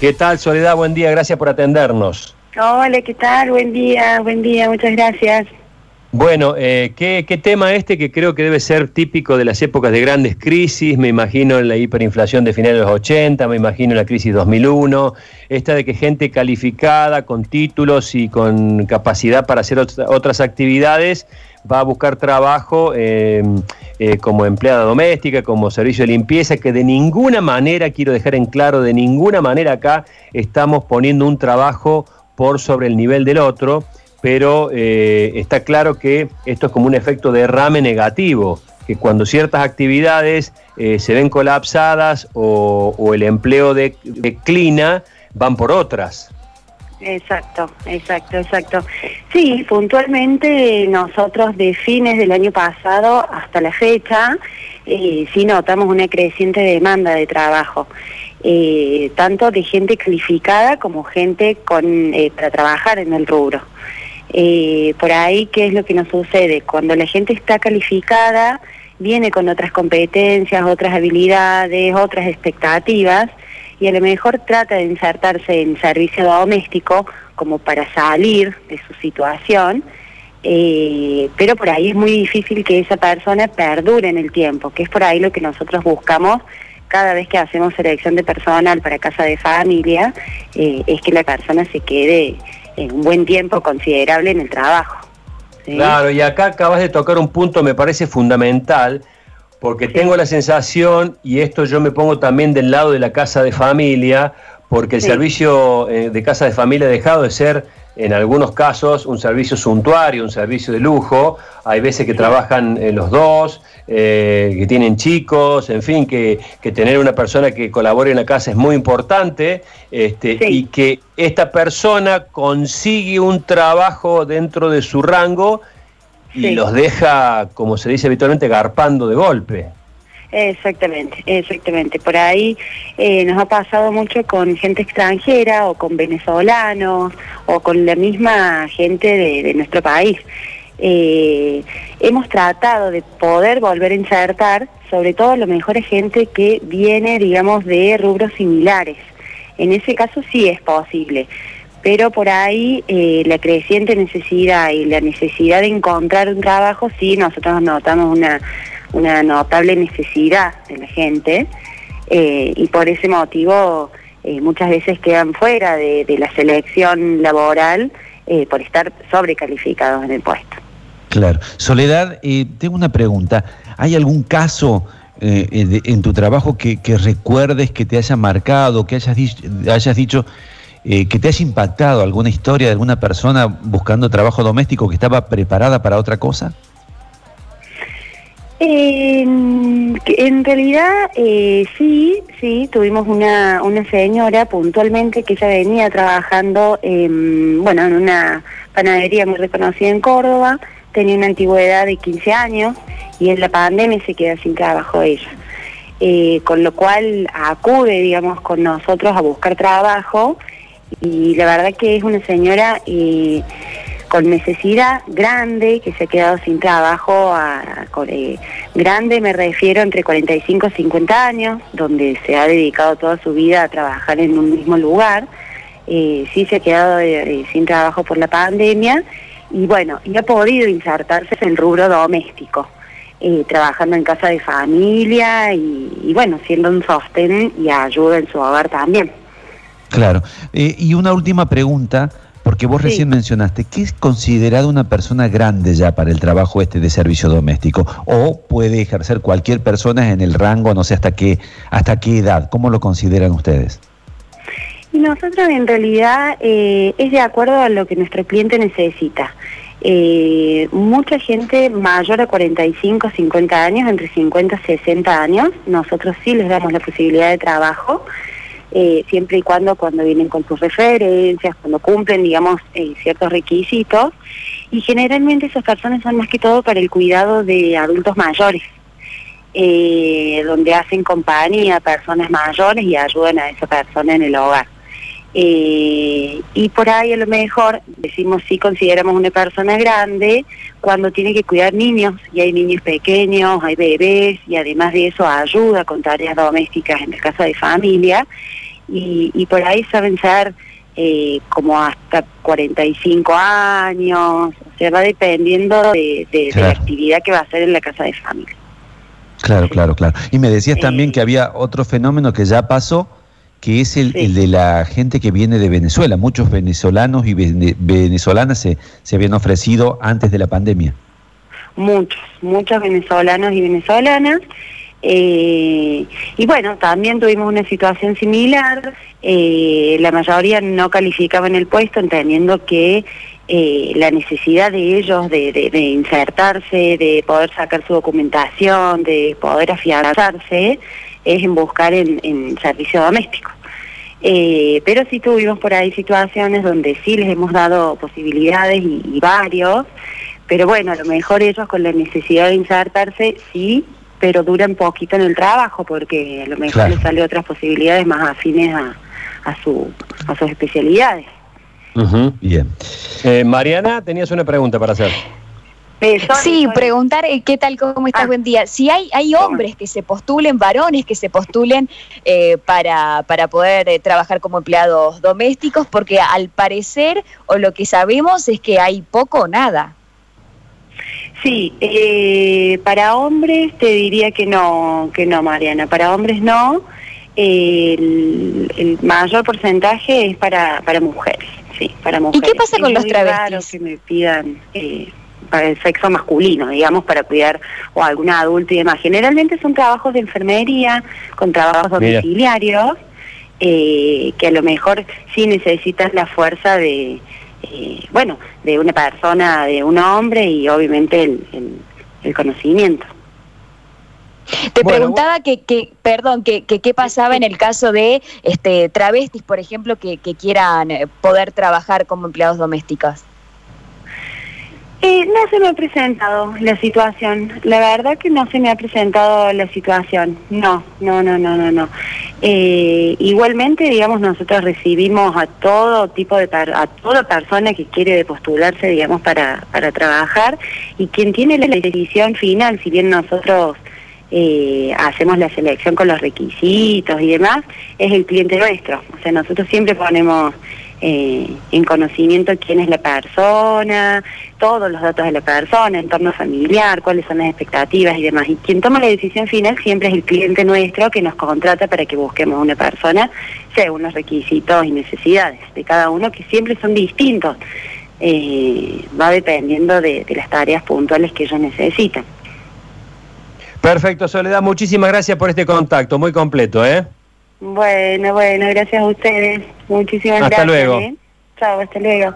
¿Qué tal, Soledad? Buen día, gracias por atendernos. Hola, ¿qué tal? Buen día, buen día, muchas gracias. Bueno, eh, ¿qué, tema este que creo que debe ser típico de las épocas de grandes crisis? Me imagino en la hiperinflación de finales de los 80, me imagino la crisis 2001, esta de que gente calificada, con títulos y con capacidad para hacer otras actividades, va a buscar trabajo eh, eh, como empleada doméstica, como servicio de limpieza, que de ninguna manera, quiero dejar en claro, de ninguna manera acá estamos poniendo un trabajo por sobre el nivel del otro, pero eh, está claro que esto es como un efecto de derrame negativo, que cuando ciertas actividades se ven colapsadas o, el empleo declina, van por otras. Exacto, exacto, exacto. Sí, puntualmente nosotros de fines del año pasado hasta la fecha eh, sí notamos una creciente demanda de trabajo, eh, tanto de gente calificada como gente eh, para trabajar en el rubro. Por ahí, ¿qué es lo que nos sucede? Cuando la gente está calificada, viene con otras competencias, otras habilidades, otras expectativas, y a lo mejor trata de insertarse en servicio doméstico como para salir de su situación, eh, pero por ahí es muy difícil que esa persona perdure en el tiempo, que es por ahí lo que nosotros buscamos cada vez que hacemos selección de personal para casa de familia, eh, es que la persona se quede en un buen tiempo considerable en el trabajo. Claro, y acá acabas de tocar un punto, me parece fundamental, porque tengo la sensación, y esto yo me pongo también del lado de la casa de familia, porque el servicio eh, de casa de familia ha dejado de ser, en algunos casos, un servicio suntuario, un servicio de lujo. Hay veces que trabajan eh, los dos, eh, que tienen chicos, en fin, que, tener una persona que colabore en la casa es muy importante este, y que esta persona consigue un trabajo dentro de su rango y los deja, como se dice habitualmente, garpando de golpe. Exactamente, exactamente. Por ahí eh, nos ha pasado mucho con gente extranjera o con venezolanos o con la misma gente de, nuestro país. Eh, hemos tratado de poder volver a insertar, sobre todo lo mejor es gente que viene, digamos, de rubros similares. En ese caso sí es posible pero por ahí eh, la creciente necesidad y la necesidad de encontrar un trabajo, sí, nosotros notamos una, una notable necesidad de la gente eh, y por ese motivo eh, muchas veces quedan fuera de, la selección laboral por estar sobrecalificados en el puesto. Claro. Soledad, tengo una pregunta. ¿Hay algún caso en tu trabajo que, recuerdes que te haya marcado, que hayas, hayas dicho eh, que te haya impactado alguna historia de alguna persona buscando trabajo doméstico que estaba preparada para otra cosa? en realidad eh, sí, sí, tuvimos una, una señora puntualmente que ella venía trabajando en, bueno, en una panadería muy reconocida en Córdoba, tenía una antigüedad de 15 años y en la pandemia se queda sin trabajo ella. Eh, con lo cual acude, digamos, con nosotros a buscar trabajo y la verdad que es una señora eh, con necesidad grande, que se ha quedado sin trabajo, eh, grande me refiero entre 45 y 50 años, donde se ha dedicado toda su vida a trabajar en un mismo lugar, eh, sí se ha quedado sin trabajo por la pandemia y bueno, y ha podido insertarse en el rubro doméstico. trabajando en casa de familia y, y bueno, siendo un sostén y ayuda en su hogar también. Claro. Eh, y una última pregunta, porque vos recién mencionaste, ¿qué es considerado una persona grande ya para el trabajo este de servicio doméstico? ¿O puede ejercer cualquier persona en el rango, no sé hasta qué, hasta qué edad? ¿Cómo lo consideran ustedes? Y nosotros en realidad eh, es de acuerdo a lo que nuestro cliente necesita. Eh, mucha gente mayor a 45, 50 años, entre 50 y 60 años, nosotros sí les damos la posibilidad de trabajo. Eh, siempre y cuando cuando vienen con sus referencias, cuando cumplen, digamos, eh, ciertos requisitos. Y generalmente esas personas son más que todo para el cuidado de adultos mayores, eh, donde hacen compañía a personas mayores y ayudan a esa persona en el hogar. Y por ahí a lo mejor decimos si consideramos una persona grande cuando tiene que cuidar niños y hay niños pequeños, hay bebés y además de eso ayuda con tareas domésticas en el caso de familia y, y por ahí saben ser eh, como hasta 45 años, o sea, va dependiendo de, la actividad que va a hacer en la casa de familia. Claro, claro, claro. Y me decías también que había otro fenómeno que ya pasó, que es el, de la gente que viene de Venezuela. Muchos venezolanos y venezolanas se, se habían ofrecido antes de la pandemia. Muchos, muchos venezolanos y venezolanas. Eh, y bueno, también tuvimos una situación similar, eh, la mayoría no calificaban el puesto entendiendo que eh, la necesidad de ellos de, insertarse, de poder sacar su documentación, de poder afianzarse, es en buscar en, servicio doméstico. pero sí tuvimos por ahí situaciones donde sí les hemos dado posibilidades y varios, pero bueno, a lo mejor ellos con la necesidad de insertarse sí pero duran poquito en el trabajo porque a lo mejor les sale otras posibilidades más afines a, a, su, a sus especialidades. Bien. Eh, Mariana, tenías una pregunta para hacer. Eh, sí, preguntar eh, qué tal, cómo estás, ah. buen día. Si hay, hay hombres que se postulen, varones que se postulen para, para poder trabajar como empleados domésticos, porque al parecer, o lo que sabemos es que hay poco o nada. Sí, eh, para hombres te diría que no, que no, Mariana. Para hombres no. El, mayor porcentaje es para, para mujeres, sí, para mujeres. ¿Y qué pasa con los travestis? que me pidan eh, para el sexo masculino, digamos, para cuidar o algún adulto y demás. Generalmente son trabajos de enfermería, con trabajos domiciliarios, eh, que a lo mejor sí necesitas la fuerza de eh, bueno, de una persona, de un hombre y obviamente el, conocimiento. Te preguntaba que, que, perdón, que, qué pasaba en el caso de este travestis, por ejemplo, que, que quieran eh, poder trabajar como empleados domésticos. Eh, no se me ha presentado la situación, la verdad que no se me ha presentado la situación, no, no, no, no, no, no. Eh, igualmente, digamos, nosotros recibimos a todo tipo de, a toda persona que quiere postularse, digamos, para, para trabajar y quien tiene la decisión final, si bien nosotros eh, hacemos la selección con los requisitos y demás, es el cliente nuestro. O sea, nosotros siempre ponemos eh, en conocimiento quién es la persona, todos los datos de la persona, entorno familiar, cuáles son las expectativas y demás. Y quien toma la decisión final siempre es el cliente nuestro que nos contrata para que busquemos una persona según los requisitos y necesidades de cada uno, que siempre son distintos. Eh, va dependiendo de, de las tareas puntuales que ellos necesitan. Perfecto, Soledad, muchísimas gracias por este contacto, muy completo, ¿eh? Bueno, bueno, gracias a ustedes. Muchísimas gracias. Hasta luego. ¿eh? Chao, hasta luego.